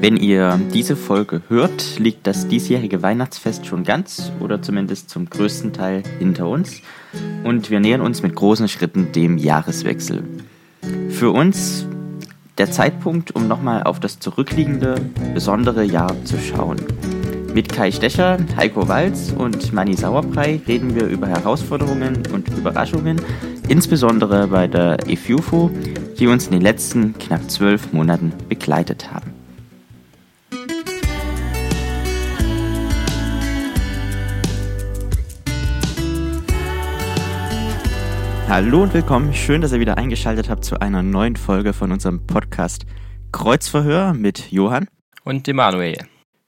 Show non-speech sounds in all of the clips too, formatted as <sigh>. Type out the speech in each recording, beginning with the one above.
Wenn ihr diese Folge hört, liegt das diesjährige Weihnachtsfest schon ganz oder zumindest zum größten Teil hinter uns und wir nähern uns mit großen Schritten dem Jahreswechsel. Für uns der Zeitpunkt, um nochmal auf das zurückliegende, besondere Jahr zu schauen. Mit Kai Stecher, Heiko Walz und Manni Sauerbrei reden wir über Herausforderungen und Überraschungen, insbesondere bei der EFUFO, die uns in den letzten knapp zwölf Monaten begleitet haben. Hallo und willkommen. Schön, dass ihr wieder eingeschaltet habt zu einer neuen Folge von unserem Podcast Kreuzverhör mit Johann und Emanuel.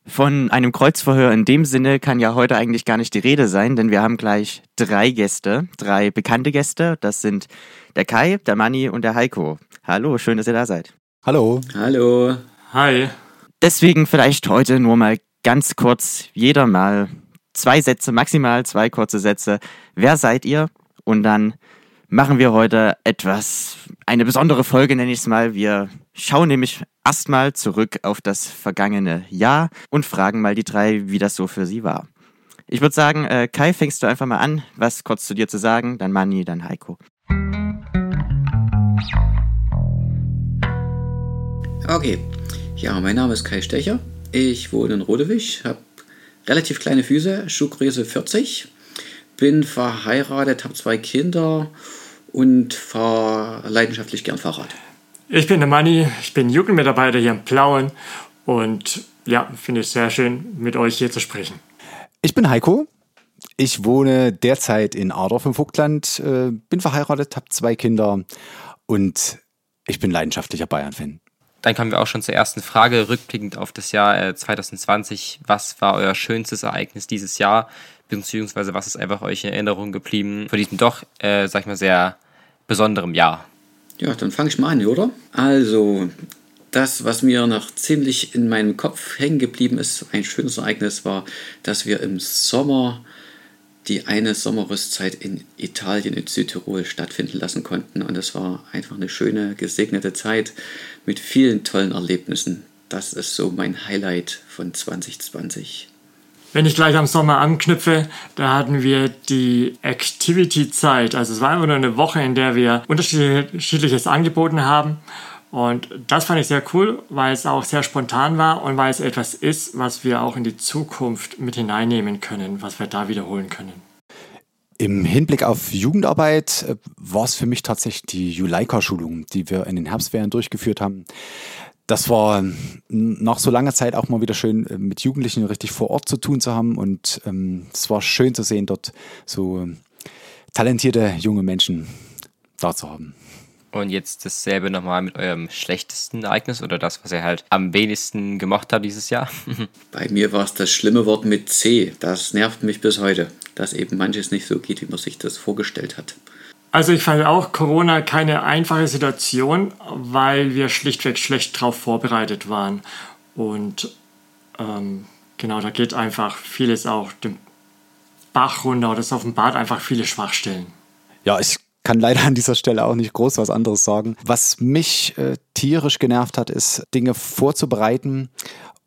Von einem Kreuzverhör in dem Sinne kann ja heute eigentlich gar nicht die Rede sein, denn wir haben gleich drei Gäste, drei bekannte Gäste. Das sind der Kai, der Manni und der Heiko. Hallo, schön, dass ihr da seid. Hallo. Hallo. Hi. Deswegen vielleicht heute nur mal ganz kurz, jeder mal zwei Sätze, maximal zwei kurze Sätze. Wer seid ihr? Und dann machen wir heute etwas, eine besondere Folge nenne ich es mal. Wir schauen nämlich erstmal zurück auf das vergangene Jahr und fragen mal die drei, wie das so für sie war. Ich würde sagen, äh, Kai, fängst du einfach mal an, was kurz zu dir zu sagen, dann Manni, dann Heiko. Okay, ja, mein Name ist Kai Stecher. Ich wohne in Rodewig, habe relativ kleine Füße, Schuhgröße 40, bin verheiratet, habe zwei Kinder und fahre leidenschaftlich gern Fahrrad. Ich bin der Manni, ich bin Jugendmitarbeiter hier in Plauen und ja, finde es sehr schön, mit euch hier zu sprechen. Ich bin Heiko. Ich wohne derzeit in Adorf im Vogtland, äh, bin verheiratet, habe zwei Kinder und ich bin leidenschaftlicher Bayern-Fan. Dann kommen wir auch schon zur ersten Frage, rückblickend auf das Jahr 2020. Äh, was war euer schönstes Ereignis dieses Jahr? Beziehungsweise was ist einfach euch in Erinnerung geblieben von diesem doch, äh, sag ich mal, sehr besonderem Jahr? Ja, dann fange ich mal an, oder? Also, das, was mir noch ziemlich in meinem Kopf hängen geblieben ist, ein schönes Ereignis war, dass wir im Sommer die eine Sommerrüstzeit in Italien, in Südtirol stattfinden lassen konnten. Und es war einfach eine schöne, gesegnete Zeit mit vielen tollen Erlebnissen. Das ist so mein Highlight von 2020. Wenn ich gleich am Sommer anknüpfe, da hatten wir die Activity-Zeit. Also es war immer nur eine Woche, in der wir unterschiedliches angeboten haben. Und das fand ich sehr cool, weil es auch sehr spontan war und weil es etwas ist, was wir auch in die Zukunft mit hineinnehmen können, was wir da wiederholen können. Im Hinblick auf Jugendarbeit äh, war es für mich tatsächlich die Juleika-Schulung, die wir in den Herbstferien durchgeführt haben das war nach so langer Zeit auch mal wieder schön, äh, mit Jugendlichen richtig vor Ort zu tun zu haben. Und ähm, es war schön zu sehen, dort so talentierte junge Menschen da zu haben. Und jetzt dasselbe nochmal mit eurem schlechtesten Ereignis oder das, was ihr halt am wenigsten gemocht habt dieses Jahr? <laughs> Bei mir war es das schlimme Wort mit C. Das nervt mich bis heute, dass eben manches nicht so geht, wie man sich das vorgestellt hat. Also ich fand auch Corona keine einfache Situation, weil wir schlichtweg schlecht darauf vorbereitet waren. Und ähm, genau, da geht einfach vieles auch den Bach runter oder es offenbart einfach viele Schwachstellen. Ja, ich kann leider an dieser Stelle auch nicht groß was anderes sagen. Was mich äh, tierisch genervt hat, ist Dinge vorzubereiten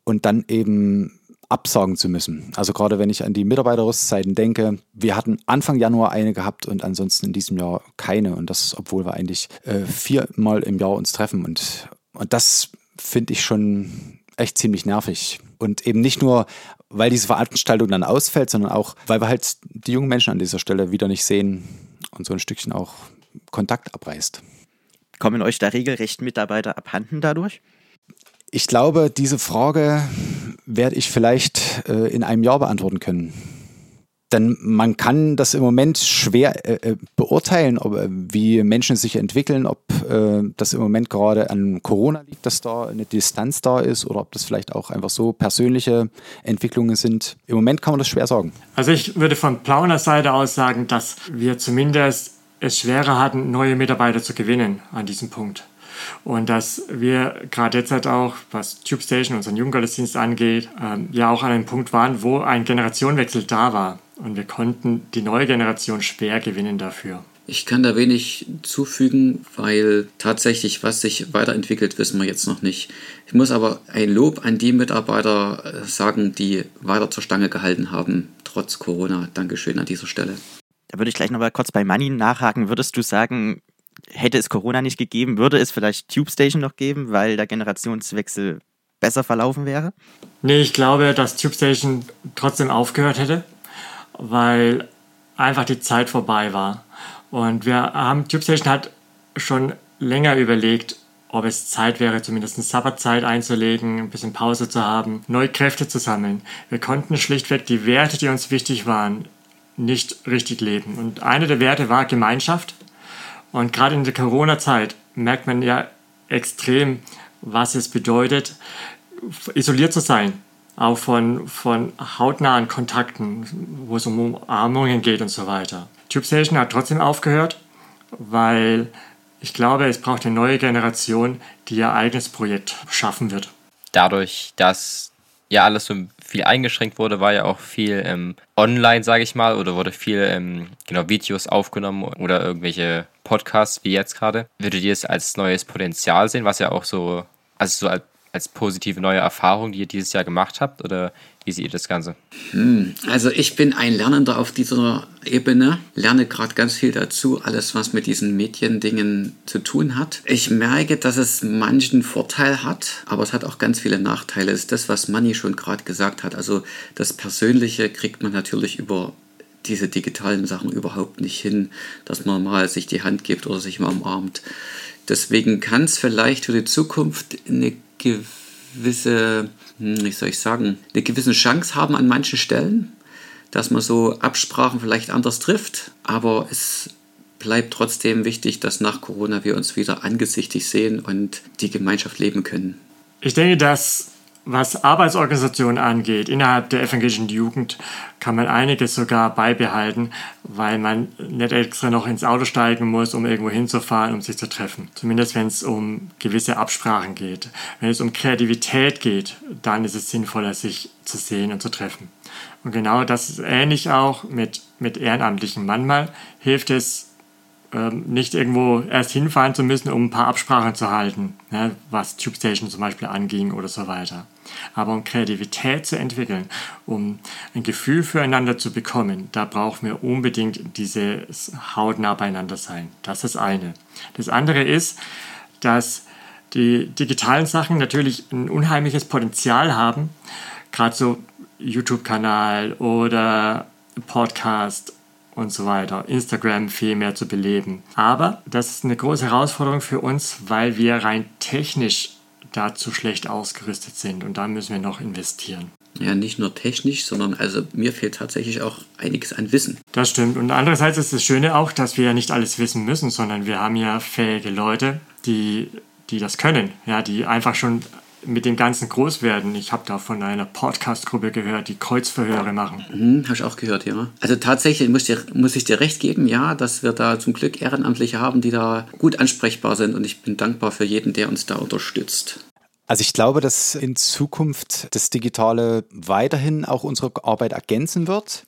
und dann eben absagen zu müssen. Also gerade wenn ich an die Mitarbeiterrüstzeiten denke, wir hatten Anfang Januar eine gehabt und ansonsten in diesem Jahr keine. Und das, obwohl wir eigentlich äh, viermal im Jahr uns treffen. Und, und das finde ich schon echt ziemlich nervig. Und eben nicht nur, weil diese Veranstaltung dann ausfällt, sondern auch, weil wir halt die jungen Menschen an dieser Stelle wieder nicht sehen und so ein Stückchen auch Kontakt abreißt. Kommen euch da regelrecht Mitarbeiter abhanden dadurch? Ich glaube, diese Frage werde ich vielleicht äh, in einem Jahr beantworten können. Denn man kann das im Moment schwer äh, äh, beurteilen, ob, äh, wie Menschen sich entwickeln, ob äh, das im Moment gerade an Corona liegt, dass da eine Distanz da ist oder ob das vielleicht auch einfach so persönliche Entwicklungen sind. Im Moment kann man das schwer sagen. Also ich würde von Plauner Seite aus sagen, dass wir zumindest es schwerer hatten, neue Mitarbeiter zu gewinnen an diesem Punkt. Und dass wir gerade jetzt halt auch, was Tube Station, unseren Jugendgottesdienst angeht, ähm, ja auch an einem Punkt waren, wo ein Generationenwechsel da war. Und wir konnten die neue Generation schwer gewinnen dafür. Ich kann da wenig zufügen, weil tatsächlich, was sich weiterentwickelt, wissen wir jetzt noch nicht. Ich muss aber ein Lob an die Mitarbeiter äh, sagen, die weiter zur Stange gehalten haben, trotz Corona. Dankeschön an dieser Stelle. Da würde ich gleich nochmal kurz bei Money nachhaken. Würdest du sagen, hätte es Corona nicht gegeben, würde es vielleicht Tube Station noch geben, weil der Generationswechsel besser verlaufen wäre? Nee, ich glaube, dass Tube Station trotzdem aufgehört hätte, weil einfach die Zeit vorbei war. Und wir haben, Tube Station hat schon länger überlegt, ob es Zeit wäre, zumindest eine Sabbatzeit einzulegen, ein bisschen Pause zu haben, neue Kräfte zu sammeln. Wir konnten schlichtweg die Werte, die uns wichtig waren, nicht richtig leben. Und eine der Werte war Gemeinschaft. Und gerade in der Corona-Zeit merkt man ja extrem, was es bedeutet, isoliert zu sein. Auch von, von hautnahen Kontakten, wo es um Umarmungen geht und so weiter. TubeStation hat trotzdem aufgehört, weil ich glaube, es braucht eine neue Generation, die ihr eigenes Projekt schaffen wird. Dadurch, dass ja alles so viel eingeschränkt wurde, war ja auch viel ähm, online, sage ich mal, oder wurde viel ähm, genau Videos aufgenommen oder irgendwelche Podcasts wie jetzt gerade. Würdet ihr es als neues Potenzial sehen, was ja auch so, also so als, positive neue Erfahrung, die ihr dieses Jahr gemacht habt, oder wie seht ihr das Ganze? Hm, also ich bin ein Lernender auf dieser Ebene, lerne gerade ganz viel dazu, alles was mit diesen Mediendingen zu tun hat. Ich merke, dass es manchen Vorteil hat, aber es hat auch ganz viele Nachteile. Es ist das, was Manni schon gerade gesagt hat. Also das Persönliche kriegt man natürlich über diese digitalen Sachen überhaupt nicht hin, dass man mal sich die Hand gibt oder sich mal umarmt. Deswegen kann es vielleicht für die Zukunft eine gewisse hm, wie soll ich sagen, eine gewisse Chance haben an manchen Stellen, dass man so Absprachen vielleicht anders trifft, aber es bleibt trotzdem wichtig, dass nach Corona wir uns wieder angesichtig sehen und die Gemeinschaft leben können. Ich denke, dass was Arbeitsorganisationen angeht, innerhalb der evangelischen Jugend kann man einiges sogar beibehalten, weil man nicht extra noch ins Auto steigen muss, um irgendwo hinzufahren, um sich zu treffen. Zumindest wenn es um gewisse Absprachen geht. Wenn es um Kreativität geht, dann ist es sinnvoller, sich zu sehen und zu treffen. Und genau das ist ähnlich auch mit, mit Ehrenamtlichen. Manchmal hilft es, ähm, nicht irgendwo erst hinfahren zu müssen, um ein paar Absprachen zu halten, ne, was Tube Station zum Beispiel anging oder so weiter. Aber um Kreativität zu entwickeln, um ein Gefühl füreinander zu bekommen, da brauchen wir unbedingt dieses hautnah beieinander sein. Das ist das eine. Das andere ist, dass die digitalen Sachen natürlich ein unheimliches Potenzial haben, gerade so YouTube-Kanal oder Podcast und so weiter, Instagram viel mehr zu beleben. Aber das ist eine große Herausforderung für uns, weil wir rein technisch dazu schlecht ausgerüstet sind und da müssen wir noch investieren. Ja, nicht nur technisch, sondern also mir fehlt tatsächlich auch einiges an Wissen. Das stimmt. Und andererseits ist das Schöne auch, dass wir ja nicht alles wissen müssen, sondern wir haben ja fähige Leute, die, die das können, ja, die einfach schon mit dem Ganzen groß werden. Ich habe da von einer Podcast-Gruppe gehört, die Kreuzverhöre machen. Mhm, habe ich auch gehört, ja. Also tatsächlich muss, dir, muss ich dir recht geben, ja, dass wir da zum Glück Ehrenamtliche haben, die da gut ansprechbar sind und ich bin dankbar für jeden, der uns da unterstützt. Also ich glaube, dass in Zukunft das Digitale weiterhin auch unsere Arbeit ergänzen wird.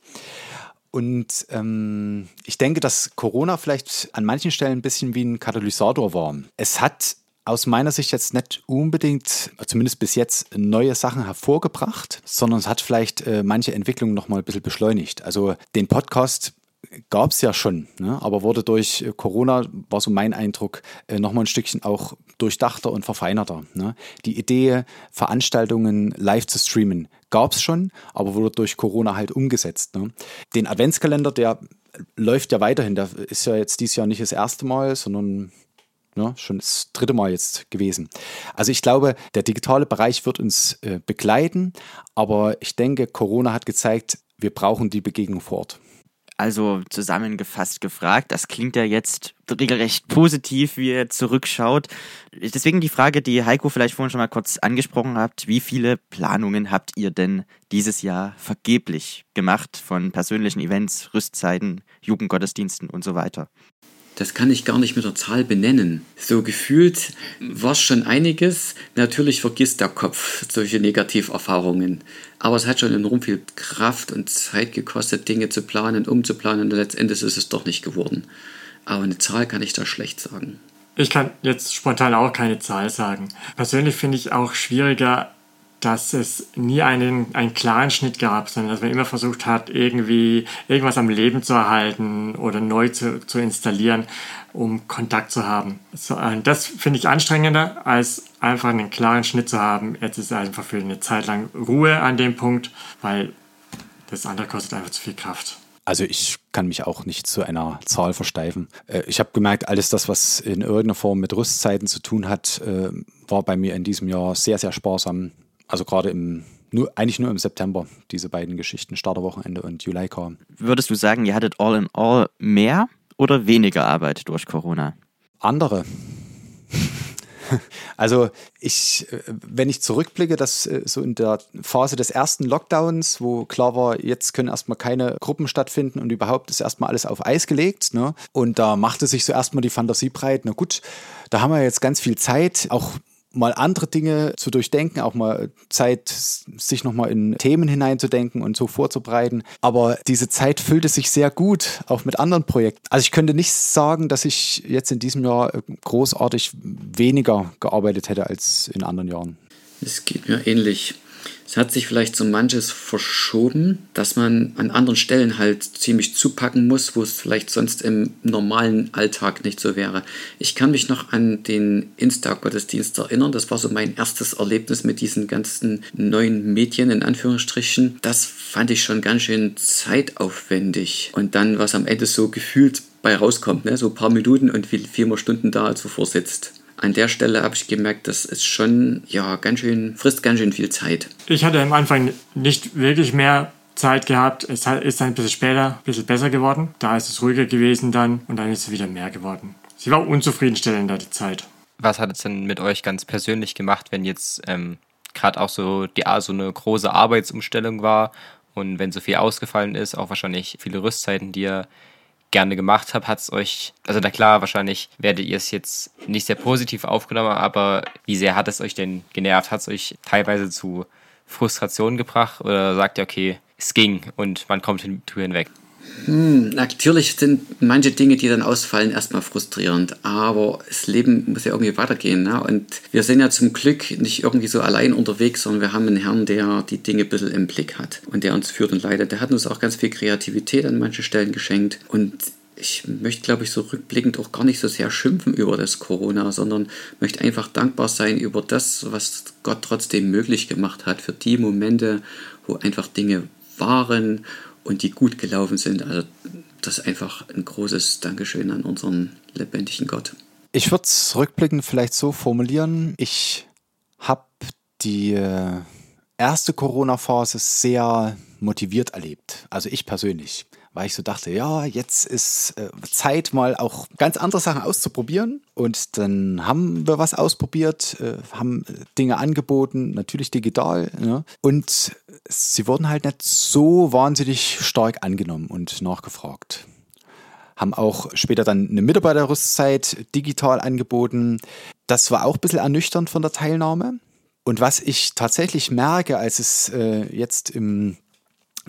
Und ähm, ich denke, dass Corona vielleicht an manchen Stellen ein bisschen wie ein Katalysator war. Es hat aus meiner Sicht jetzt nicht unbedingt, zumindest bis jetzt, neue Sachen hervorgebracht, sondern es hat vielleicht äh, manche Entwicklungen nochmal ein bisschen beschleunigt. Also den Podcast gab es ja schon, ne? aber wurde durch Corona, war so mein Eindruck, äh, nochmal ein Stückchen auch durchdachter und verfeinerter. Ne? Die Idee, Veranstaltungen live zu streamen, gab es schon, aber wurde durch Corona halt umgesetzt. Ne? Den Adventskalender, der läuft ja weiterhin, der ist ja jetzt dieses Jahr nicht das erste Mal, sondern Ne? Schon das dritte Mal jetzt gewesen. Also ich glaube, der digitale Bereich wird uns äh, begleiten, aber ich denke, Corona hat gezeigt, wir brauchen die Begegnung vor Ort. Also zusammengefasst gefragt, das klingt ja jetzt regelrecht positiv, wie ihr zurückschaut. Deswegen die Frage, die Heiko vielleicht vorhin schon mal kurz angesprochen habt. Wie viele Planungen habt ihr denn dieses Jahr vergeblich gemacht von persönlichen Events, Rüstzeiten, Jugendgottesdiensten und so weiter? Das kann ich gar nicht mit der Zahl benennen. So gefühlt war es schon einiges. Natürlich vergisst der Kopf solche Negativerfahrungen. Aber es hat schon enorm viel Kraft und Zeit gekostet, Dinge zu planen, umzuplanen und letztendlich ist es doch nicht geworden. aber eine Zahl kann ich da schlecht sagen. Ich kann jetzt spontan auch keine Zahl sagen. Persönlich finde ich auch schwieriger, dass es nie einen, einen klaren Schnitt gab, sondern dass man immer versucht hat, irgendwie irgendwas am Leben zu erhalten oder neu zu, zu installieren, um Kontakt zu haben. So, äh, das finde ich anstrengender, als einfach einen klaren Schnitt zu haben. Jetzt ist einfach für eine Zeit lang Ruhe an dem Punkt, weil das andere kostet einfach zu viel Kraft. Also ich kann mich auch nicht zu einer Zahl versteifen. Äh, ich habe gemerkt, alles das, was in irgendeiner Form mit Rüstzeiten zu tun hat, äh, war bei mir in diesem Jahr sehr, sehr sparsam also gerade im nur, eigentlich nur im September, diese beiden Geschichten, Starterwochenende und Juleika. Würdest du sagen, ihr hattet all in all mehr oder weniger Arbeit durch Corona? Andere. <laughs> Also ich, wenn ich zurückblicke, dass äh, so in der Phase des ersten Lockdowns, wo klar war, jetzt können erstmal keine Gruppen stattfinden und überhaupt ist erstmal alles auf Eis gelegt. Ne? Und da machte sich so erstmal die Fantasie breit, na gut, da haben wir jetzt ganz viel Zeit, auch mal andere Dinge zu durchdenken, auch mal Zeit, sich nochmal in Themen hineinzudenken und so vorzubereiten. Aber diese Zeit füllte sich sehr gut, auch mit anderen Projekten. Also ich könnte nicht sagen, dass ich jetzt in diesem Jahr großartig weniger gearbeitet hätte als in anderen Jahren. Es geht mir ähnlich. Es hat sich vielleicht so manches verschoben, dass man an anderen Stellen halt ziemlich zupacken muss, wo es vielleicht sonst im normalen Alltag nicht so wäre. Ich kann mich noch an den Insta-Gottesdienst erinnern. Das war so mein erstes Erlebnis mit diesen ganzen neuen Medien in Anführungsstrichen. Das fand ich schon ganz schön zeitaufwendig. Und dann, was am Ende so gefühlt bei rauskommt, ne? so ein paar Minuten und wie viel man Stunden da zuvor sitzt an der Stelle habe ich gemerkt, das ist schon, ja, ganz schön, frisst ganz schön viel Zeit. Ich hatte am Anfang nicht wirklich mehr Zeit gehabt. Es ist ein bisschen später ein bisschen besser geworden. Da ist es ruhiger gewesen dann und dann ist es wieder mehr geworden. Sie war unzufriedenstellender, die Zeit. Was hat es denn mit euch ganz persönlich gemacht, wenn jetzt ähm, gerade auch so, die, so eine große Arbeitsumstellung war und wenn so viel ausgefallen ist, auch wahrscheinlich viele Rüstzeiten, die ihr gerne gemacht habt, hat es euch, also na klar, wahrscheinlich werdet ihr es jetzt nicht sehr positiv aufgenommen, aber wie sehr hat es euch denn genervt? Hat es euch teilweise zu Frustration gebracht oder sagt ihr, okay, es ging und man kommt hinweg? Hm, natürlich sind manche Dinge, die dann ausfallen, erstmal frustrierend, aber das Leben muss ja irgendwie weitergehen. Ne? Und wir sind ja zum Glück nicht irgendwie so allein unterwegs, sondern wir haben einen Herrn, der die Dinge ein bisschen im Blick hat und der uns führt und leitet. Der hat uns auch ganz viel Kreativität an manchen Stellen geschenkt und ich möchte, glaube ich, so rückblickend auch gar nicht so sehr schimpfen über das Corona, sondern möchte einfach dankbar sein über das, was Gott trotzdem möglich gemacht hat, für die Momente, wo einfach Dinge waren und die gut gelaufen sind. Also das ist einfach ein großes Dankeschön an unseren lebendigen Gott. Ich würde es rückblickend vielleicht so formulieren. Ich habe die äh, erste Corona-Phase sehr motiviert erlebt. Also ich persönlich weil ich so dachte, ja, jetzt ist äh, Zeit, mal auch ganz andere Sachen auszuprobieren. Und dann haben wir was ausprobiert, äh, haben Dinge angeboten, natürlich digital. Ja. Und sie wurden halt nicht so wahnsinnig stark angenommen und nachgefragt haben auch später dann eine Mitarbeiterrüstzeit digital angeboten. Das war auch ein bisschen ernüchternd von der Teilnahme. Und was ich tatsächlich merke, als es äh, jetzt im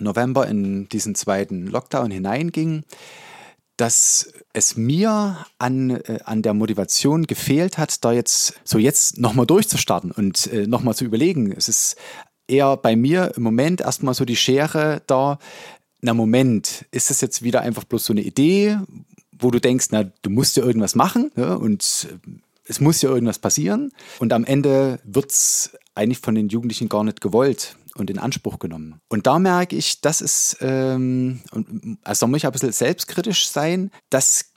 November in diesen zweiten Lockdown hineinging, dass es mir an, äh, an der Motivation gefehlt hat, da jetzt so jetzt nochmal durchzustarten und äh, nochmal zu überlegen. Es ist eher bei mir im Moment erstmal so die Schere da, na Moment, ist das jetzt wieder einfach bloß so eine Idee, wo du denkst, na, du musst ja irgendwas machen ja, und es muss ja irgendwas passieren. Und am Ende wird es eigentlich von den Jugendlichen gar nicht gewollt und in Anspruch genommen. Und da merke ich, das ist, ähm, also da muss ich ein bisschen selbstkritisch sein, das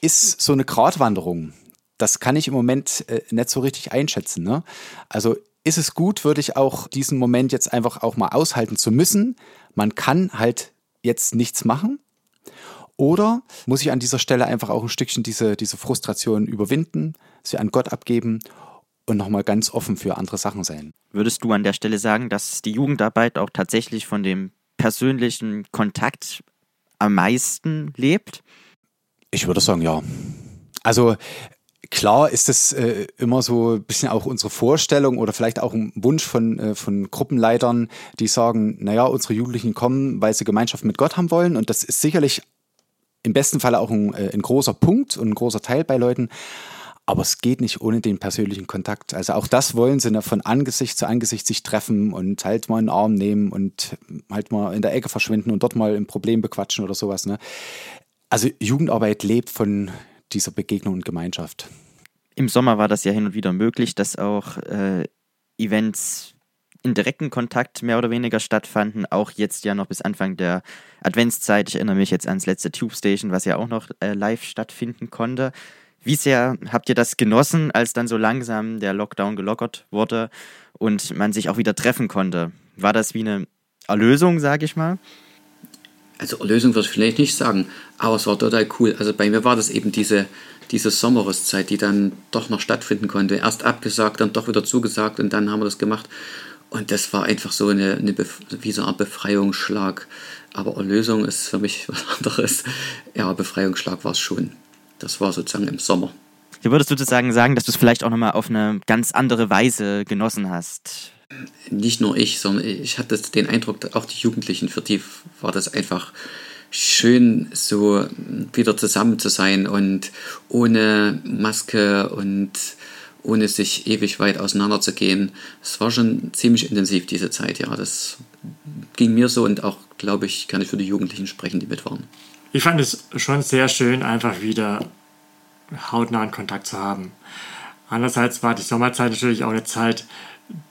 ist so eine Gratwanderung. Das kann ich im Moment äh, nicht so richtig einschätzen. Ne? Also ist es gut, würde ich auch diesen Moment jetzt einfach auch mal aushalten zu müssen. Man kann halt jetzt nichts machen. Oder muss ich an dieser Stelle einfach auch ein Stückchen diese, diese Frustration überwinden, sie an Gott abgeben und nochmal ganz offen für andere Sachen sein. Würdest du an der Stelle sagen, dass die Jugendarbeit auch tatsächlich von dem persönlichen Kontakt am meisten lebt? Ich würde sagen, ja. Also klar ist es äh, immer so ein bisschen auch unsere Vorstellung oder vielleicht auch ein Wunsch von, äh, von Gruppenleitern, die sagen, naja, unsere Jugendlichen kommen, weil sie Gemeinschaft mit Gott haben wollen. Und das ist sicherlich im besten Fall auch ein, äh, ein großer Punkt und ein großer Teil bei Leuten. Aber es geht nicht ohne den persönlichen Kontakt. Also auch das wollen sie ne, von Angesicht zu Angesicht sich treffen und halt mal einen Arm nehmen und halt mal in der Ecke verschwinden und dort mal ein Problem bequatschen oder sowas. Ne? Also Jugendarbeit lebt von dieser Begegnung und Gemeinschaft. Im Sommer war das ja hin und wieder möglich, dass auch äh, Events in direkten Kontakt mehr oder weniger stattfanden. Auch jetzt ja noch bis Anfang der Adventszeit. Ich erinnere mich jetzt ans letzte Tube Station, was ja auch noch äh, live stattfinden konnte. Wie sehr habt ihr das genossen, als dann so langsam der Lockdown gelockert wurde und man sich auch wieder treffen konnte? War das wie eine Erlösung, sage ich mal? Also Erlösung würde ich vielleicht nicht sagen, aber es war total cool. Also bei mir war das eben diese, diese Sommerrüstzeit, die dann doch noch stattfinden konnte. Erst abgesagt, dann doch wieder zugesagt und dann haben wir das gemacht. Und das war einfach so eine, eine wie so eine Art Befreiungsschlag. Aber Erlösung ist für mich <laughs> was anderes. Ja, Befreiungsschlag war es schon. Das war sozusagen im Sommer. Du würdest sozusagen sagen, dass du es vielleicht auch nochmal auf eine ganz andere Weise genossen hast. Nicht nur ich, sondern ich hatte den Eindruck, auch die Jugendlichen, für die war das einfach schön, so wieder zusammen zu sein und ohne Maske und ohne sich ewig weit auseinanderzugehen. Es war schon ziemlich intensiv, diese Zeit, ja. Das ging mir so und auch, glaube ich, kann ich für die Jugendlichen sprechen, die mit waren. Ich fand es schon sehr schön, einfach wieder hautnahen Kontakt zu haben. Andererseits war die Sommerzeit natürlich auch eine Zeit,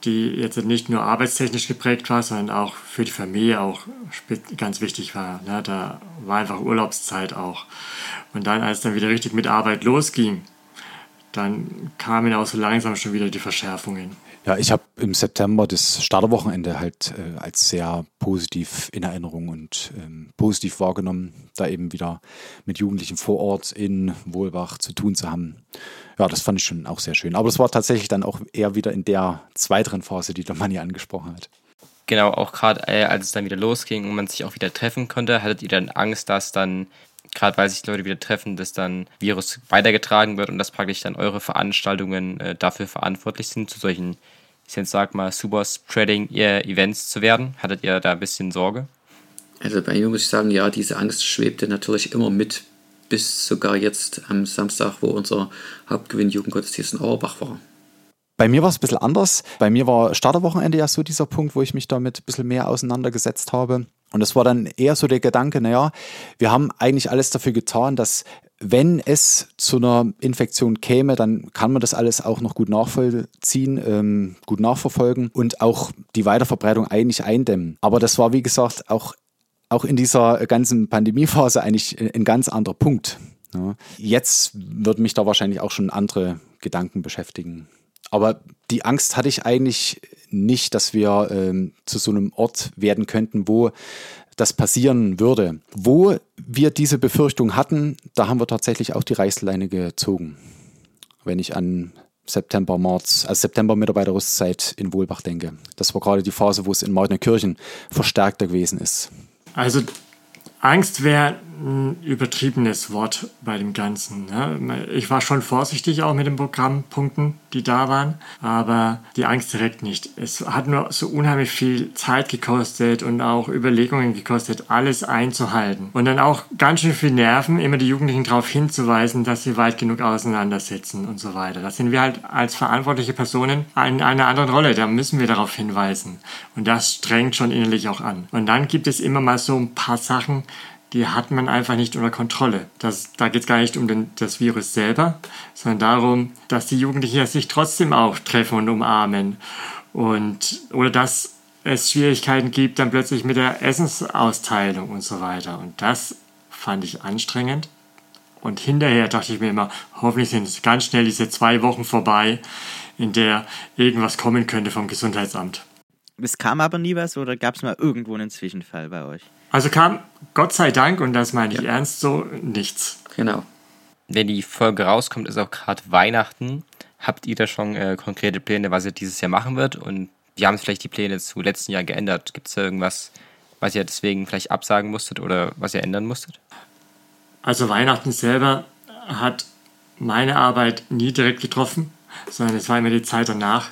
die jetzt nicht nur arbeitstechnisch geprägt war, sondern auch für die Familie auch ganz wichtig war. Ne? Da war einfach Urlaubszeit auch. Und dann, als dann wieder richtig mit Arbeit losging, dann kamen auch so langsam schon wieder die Verschärfungen. Ja, ich habe im September das Starterwochenende halt äh, als sehr positiv in Erinnerung und ähm, positiv wahrgenommen, da eben wieder mit Jugendlichen vor Ort in Wohlbach zu tun zu haben. Ja, das fand ich schon auch sehr schön. Aber das war tatsächlich dann auch eher wieder in der zweiteren Phase, die der Manni angesprochen hat. Genau, auch gerade äh, als es dann wieder losging und man sich auch wieder treffen konnte, hattet ihr dann Angst, dass dann gerade weil sich Leute wieder treffen, dass dann Virus weitergetragen wird und dass praktisch dann eure Veranstaltungen äh, dafür verantwortlich sind, zu solchen, ich jetzt sag mal, Super Spreading Events zu werden? Hattet ihr da ein bisschen Sorge? Also bei mir muss ich sagen, ja, diese Angst schwebte natürlich immer mit, bis sogar jetzt am Samstag, wo unser Hauptgewinn Jugendgottesdienst in Auerbach war. Bei mir war es ein bisschen anders. Bei mir war Starterwochenende ja so dieser Punkt, wo ich mich damit ein bisschen mehr auseinandergesetzt habe. Und es war dann eher so der Gedanke, naja, wir haben eigentlich alles dafür getan, dass wenn es zu einer Infektion käme, dann kann man das alles auch noch gut nachvollziehen, ähm, gut nachverfolgen und auch die Weiterverbreitung eigentlich eindämmen. Aber das war, wie gesagt, auch, auch in dieser ganzen Pandemiephase eigentlich ein ganz anderer Punkt. Ja. Jetzt würden mich da wahrscheinlich auch schon andere Gedanken beschäftigen. Aber die Angst hatte ich eigentlich nicht, dass wir ähm, zu so einem Ort werden könnten, wo das passieren würde. Wo wir diese Befürchtung hatten, da haben wir tatsächlich auch die Reißleine gezogen. Wenn ich an September, März, also September Mitarbeiterrüstzeit in Wohlbach denke. Das war gerade die Phase, wo es in Martinerkirchen verstärkter gewesen ist. Also Angst wäre übertriebenes Wort bei dem Ganzen. Ne? Ich war schon vorsichtig auch mit den Programmpunkten, die da waren, aber die Angst direkt nicht. Es hat nur so unheimlich viel Zeit gekostet und auch Überlegungen gekostet, alles einzuhalten. Und dann auch ganz schön viel Nerven, immer die Jugendlichen darauf hinzuweisen, dass sie weit genug auseinandersetzen und so weiter. Da sind wir halt als verantwortliche Personen in einer anderen Rolle. Da müssen wir darauf hinweisen. Und das strengt schon innerlich auch an. Und dann gibt es immer mal so ein paar Sachen, die hat man einfach nicht unter Kontrolle. Das, da geht es gar nicht um den, das Virus selber, sondern darum, dass die Jugendlichen sich trotzdem auch treffen und umarmen. Und, oder dass es Schwierigkeiten gibt dann plötzlich mit der Essensausteilung und so weiter. Und das fand ich anstrengend. Und hinterher dachte ich mir immer, hoffentlich sind ganz schnell diese zwei Wochen vorbei, in der irgendwas kommen könnte vom Gesundheitsamt. Es kam aber nie was oder gab es mal irgendwo einen Zwischenfall bei euch? Also kam Gott sei Dank, und das meine ich ja. ernst so, nichts. Genau. Wenn die Folge rauskommt, ist auch gerade Weihnachten. Habt ihr da schon äh, konkrete Pläne, was ihr dieses Jahr machen wird? Und wie haben sich vielleicht die Pläne zu letzten Jahr geändert? Gibt es da irgendwas, was ihr deswegen vielleicht absagen musstet oder was ihr ändern musstet? Also Weihnachten selber hat meine Arbeit nie direkt getroffen, sondern es war immer die Zeit danach.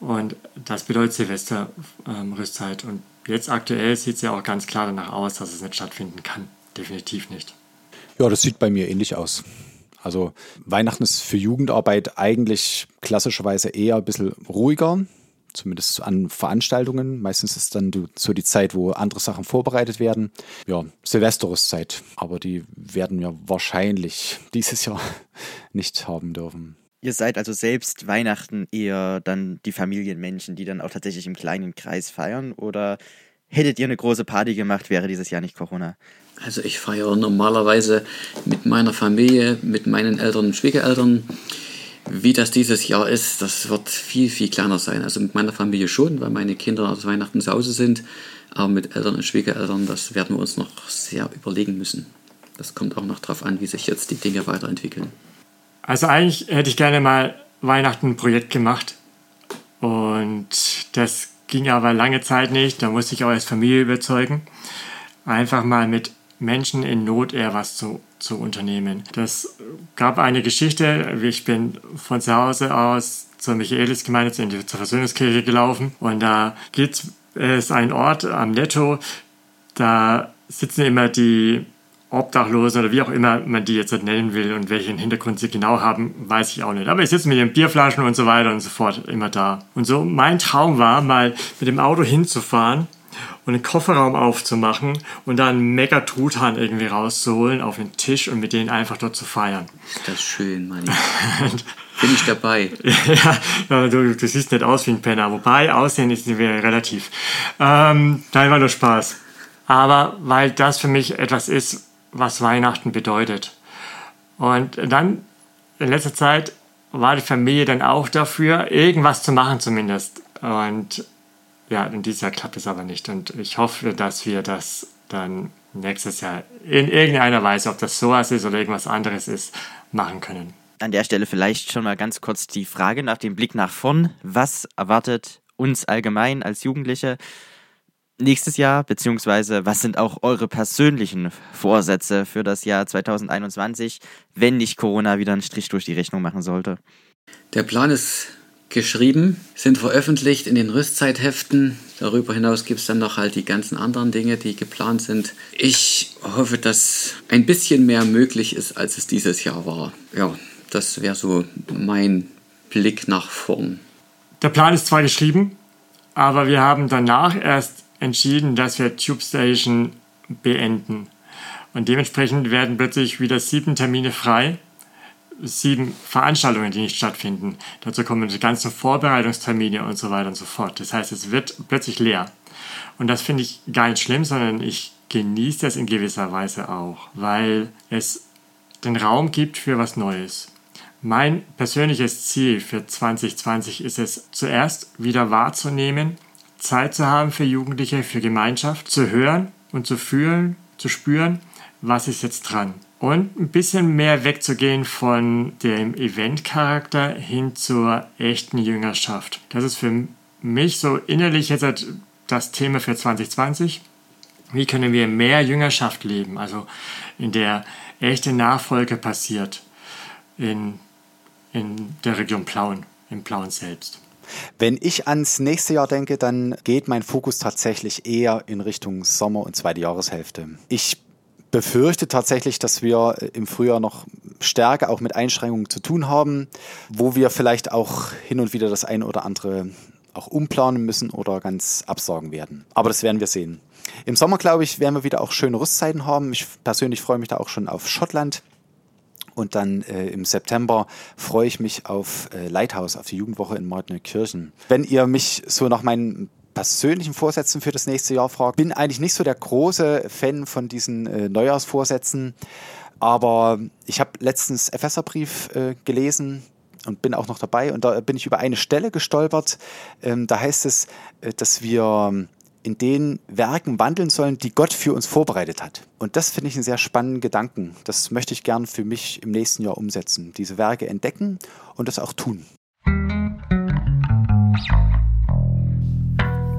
Und das bedeutet Silvester, ähm. Und Jetzt aktuell sieht es ja auch ganz klar danach aus, dass es nicht stattfinden kann. Definitiv nicht. Ja, das sieht bei mir ähnlich aus. Also Weihnachten ist für Jugendarbeit eigentlich klassischerweise eher ein bisschen ruhiger, zumindest an Veranstaltungen. Meistens ist dann so die Zeit, wo andere Sachen vorbereitet werden. Ja, Silvester ist Zeit, aber die werden wir wahrscheinlich dieses Jahr <laughs> nicht haben dürfen. Ihr seid also selbst Weihnachten eher dann die Familienmenschen, die dann auch tatsächlich im kleinen Kreis feiern? Oder hättet ihr eine große Party gemacht, wäre dieses Jahr nicht Corona? Also ich feiere normalerweise mit meiner Familie, mit meinen Eltern und Schwiegereltern. Wie das dieses Jahr ist, das wird viel, viel kleiner sein. Also mit meiner Familie schon, weil meine Kinder aus Weihnachten zu Hause sind. Aber mit Eltern und Schwiegereltern, das werden wir uns noch sehr überlegen müssen. Das kommt auch noch darauf an, wie sich jetzt die Dinge weiterentwickeln. Also eigentlich hätte ich gerne mal Weihnachten ein Projekt gemacht. Und das ging aber lange Zeit nicht. Da musste ich auch als Familie überzeugen. Einfach mal mit Menschen in Not eher was zu, zu unternehmen. Das gab eine Geschichte. Ich bin von zu Hause aus zur Michaelisgemeinde, zur Versöhnungskirche gelaufen und da gibt es einen Ort am Netto, da sitzen immer die Obdachlosen oder wie auch immer man die jetzt nennen will und welchen Hintergrund sie genau haben, weiß ich auch nicht. Aber ich sitze mit den Bierflaschen und so weiter und so fort immer da. Und so mein Traum war, mal mit dem Auto hinzufahren und den Kofferraum aufzumachen und dann mega Truthahn irgendwie rauszuholen auf den Tisch und mit denen einfach dort zu feiern. Ist das schön, Mann. <laughs> Bin ich dabei. ja, du, du, siehst nicht aus wie ein Penner. Wobei, Aussehen ist relativ. Ähm, nein, war nur Spaß. Aber weil das für mich etwas ist, was Weihnachten bedeutet. Und dann in letzter Zeit war die Familie dann auch dafür, irgendwas zu machen zumindest. Und ja, in dieses Jahr klappt es aber nicht. Und ich hoffe, dass wir das dann nächstes Jahr in irgendeiner Weise, ob das sowas ist oder irgendwas anderes ist, machen können. An der Stelle vielleicht schon mal ganz kurz die Frage nach dem Blick nach vorn. Was erwartet uns allgemein als Jugendliche nächstes Jahr, beziehungsweise was sind auch eure persönlichen Vorsätze für das Jahr 2021, wenn nicht Corona wieder einen Strich durch die Rechnung machen sollte? Der Plan ist geschrieben, sind veröffentlicht in den Rüstzeitheften. Darüber hinaus gibt es dann noch halt die ganzen anderen Dinge, die geplant sind. Ich hoffe, dass ein bisschen mehr möglich ist, als es dieses Jahr war. Ja, das wäre so mein Blick nach vorn. Der Plan ist zwar geschrieben, aber wir haben danach erst entschieden, dass wir Tube Station beenden. Und dementsprechend werden plötzlich wieder sieben Termine frei sieben Veranstaltungen, die nicht stattfinden. Dazu kommen die ganzen Vorbereitungstermine und so weiter und so fort. Das heißt, es wird plötzlich leer. Und das finde ich gar nicht schlimm, sondern ich genieße das in gewisser Weise auch, weil es den Raum gibt für was Neues. Mein persönliches Ziel für 2020 ist es, zuerst wieder wahrzunehmen, Zeit zu haben für Jugendliche, für Gemeinschaft, zu hören und zu fühlen, zu spüren, was ist jetzt dran und ein bisschen mehr wegzugehen von dem Eventcharakter hin zur echten Jüngerschaft. Das ist für mich so innerlich jetzt das Thema für 2020. Wie können wir mehr Jüngerschaft leben, also in der echte Nachfolge passiert in, in der Region Plauen, im Plauen selbst. Wenn ich ans nächste Jahr denke, dann geht mein Fokus tatsächlich eher in Richtung Sommer- und zweite Jahreshälfte. Ich befürchte tatsächlich, dass wir im Frühjahr noch stärker auch mit Einschränkungen zu tun haben, wo wir vielleicht auch hin und wieder das eine oder andere auch umplanen müssen oder ganz absagen werden. Aber das werden wir sehen. Im Sommer, glaube ich, werden wir wieder auch schöne Rüstzeiten haben. Ich persönlich freue mich da auch schon auf Schottland. Und dann äh, im September freue ich mich auf äh, Lighthouse, auf die Jugendwoche in Martineukirchen. Wenn ihr mich so nach meinen persönlichen Vorsätzen für das nächste Jahr fragt, bin eigentlich nicht so der große Fan von diesen äh, Neujahrsvorsätzen, aber ich habe letztens Epheserbrief äh, gelesen und bin auch noch dabei und da bin ich über eine Stelle gestolpert. Ähm, da heißt es, äh, dass wir in den Werken wandeln sollen, die Gott für uns vorbereitet hat. Und das finde ich einen sehr spannenden Gedanken. Das möchte ich gern für mich im nächsten Jahr umsetzen. Diese Werke entdecken und das auch tun.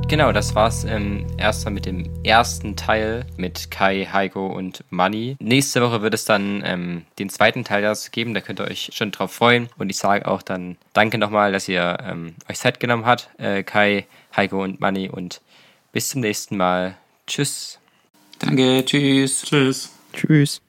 Genau, das war's ähm, erstmal mit dem ersten Teil mit Kai, Heiko und Manni. Nächste Woche wird es dann ähm, den zweiten Teil dazu geben, da könnt ihr euch schon drauf freuen. Und ich sage auch dann danke nochmal, dass ihr ähm, euch Zeit genommen habt, äh, Kai, Heiko und Manni. Und bis zum nächsten Mal. Tschüss. Danke, tschüss. Tschüss. Tschüss.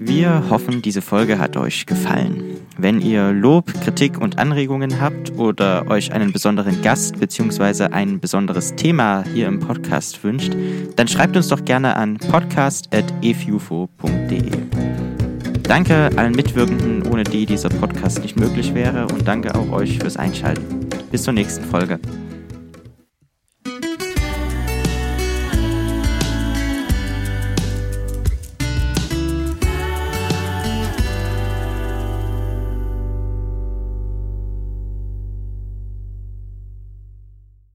Wir hoffen, diese Folge hat euch gefallen. Wenn ihr Lob, Kritik und Anregungen habt oder euch einen besonderen Gast bzw. ein besonderes Thema hier im Podcast wünscht, dann schreibt uns doch gerne an podcast.efufo.de. Danke allen Mitwirkenden, ohne die dieser Podcast nicht möglich wäre und danke auch euch fürs Einschalten. Bis zur nächsten Folge.